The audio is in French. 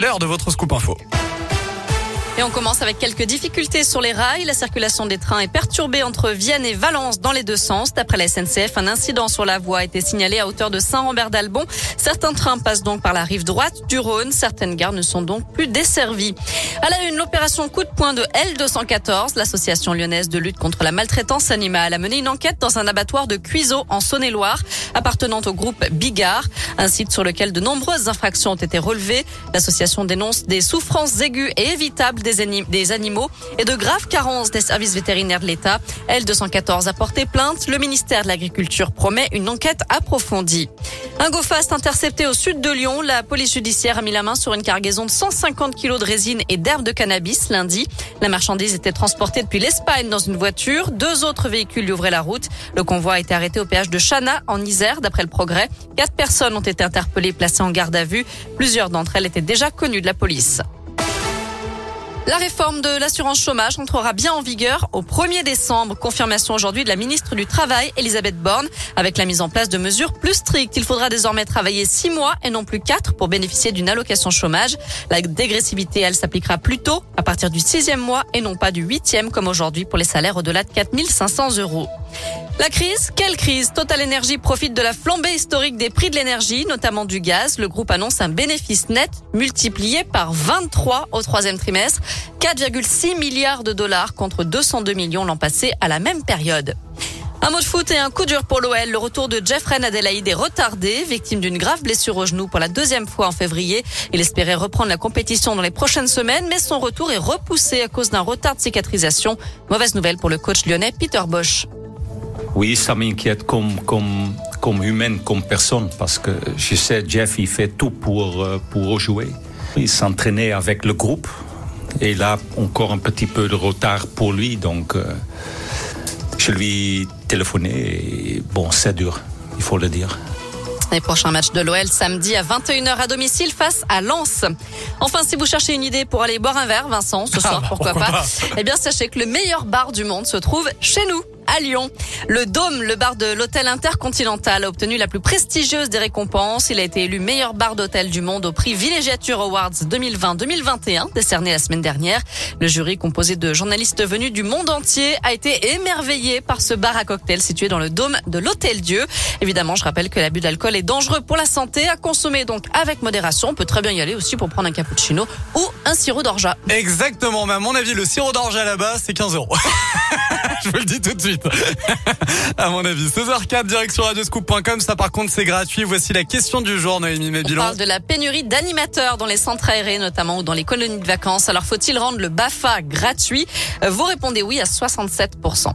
L'heure de votre scoop info. Et on commence avec quelques difficultés sur les rails. La circulation des trains est perturbée entre Vienne et Valence dans les deux sens. D'après la SNCF, un incident sur la voie a été signalé à hauteur de Saint-Rambert-d'Albon. Certains trains passent donc par la rive droite du Rhône. Certaines gares ne sont donc plus desservies. À la une, l'opération coup de poing de L214, l'association lyonnaise de lutte contre la maltraitance animale, a mené une enquête dans un abattoir de Cuiseaux en Saône-et-Loire, appartenant au groupe Bigard, un site sur lequel de nombreuses infractions ont été relevées. L'association dénonce des souffrances aiguës et évitables des, animaux et de graves carences des services vétérinaires de l'État. L214 a porté plainte. Le ministère de l'Agriculture promet une enquête approfondie. Un go-fast intercepté au sud de Lyon. La police judiciaire a mis la main sur une cargaison de 150 kilos de résine et d'herbe de cannabis lundi. La marchandise était transportée depuis l'Espagne dans une voiture. Deux autres véhicules lui ouvraient la route. Le convoi a été arrêté au péage de Chana en Isère, d'après le progrès. Quatre personnes ont été interpellées, placées en garde à vue. Plusieurs d'entre elles étaient déjà connues de la police. La réforme de l'assurance chômage entrera bien en vigueur au 1er décembre. Confirmation aujourd'hui de la ministre du Travail, Elisabeth Borne. Avec la mise en place de mesures plus strictes, il faudra désormais travailler six mois et non plus quatre pour bénéficier d'une allocation chômage. La dégressivité, elle s'appliquera plus tôt, à partir du sixième mois et non pas du huitième comme aujourd'hui pour les salaires au-delà de 4500 euros. La crise Quelle crise Total Energy profite de la flambée historique des prix de l'énergie, notamment du gaz. Le groupe annonce un bénéfice net multiplié par 23 au troisième trimestre. 4,6 milliards de dollars contre 202 millions l'an passé à la même période. Un mot de foot et un coup dur pour l'OL. Le retour de Jeffrey Adelaide est retardé, victime d'une grave blessure au genou pour la deuxième fois en février. Il espérait reprendre la compétition dans les prochaines semaines, mais son retour est repoussé à cause d'un retard de cicatrisation. Mauvaise nouvelle pour le coach lyonnais Peter Bosch. Oui, ça m'inquiète comme, comme, comme humaine, comme personne, parce que je sais, Jeff, il fait tout pour, euh, pour jouer. Il s'entraînait avec le groupe, et là, encore un petit peu de retard pour lui, donc euh, je lui téléphoné, et bon, c'est dur, il faut le dire. Les prochains matchs de l'OL samedi à 21h à domicile face à Lens. Enfin, si vous cherchez une idée pour aller boire un verre, Vincent, ce soir, ah, pourquoi, pas, Eh bien, sachez que le meilleur bar du monde se trouve chez nous à Lyon. Le Dôme, le bar de l'hôtel Intercontinental, a obtenu la plus prestigieuse des récompenses. Il a été élu meilleur bar d'hôtel du monde au prix Villégiature Awards 2020-2021, décerné la semaine dernière. Le jury, composé de journalistes venus du monde entier, a été émerveillé par ce bar à cocktail situé dans le Dôme de l'Hôtel Dieu. Évidemment, je rappelle que l'abus d'alcool est dangereux pour la santé, à consommer donc avec modération. On peut très bien y aller aussi pour prendre un cappuccino ou un sirop d'orgeat. Exactement, mais à mon avis, le sirop d'orgeat là-bas, c'est 15 euros. je vous le dis tout de suite. à mon avis. 16h04, direction radioscoop.com. Ça, par contre, c'est gratuit. Voici la question du jour, Noémie Mébilon. On parle de la pénurie d'animateurs dans les centres aérés, notamment, ou dans les colonies de vacances. Alors, faut-il rendre le BAFA gratuit? Vous répondez oui à 67%.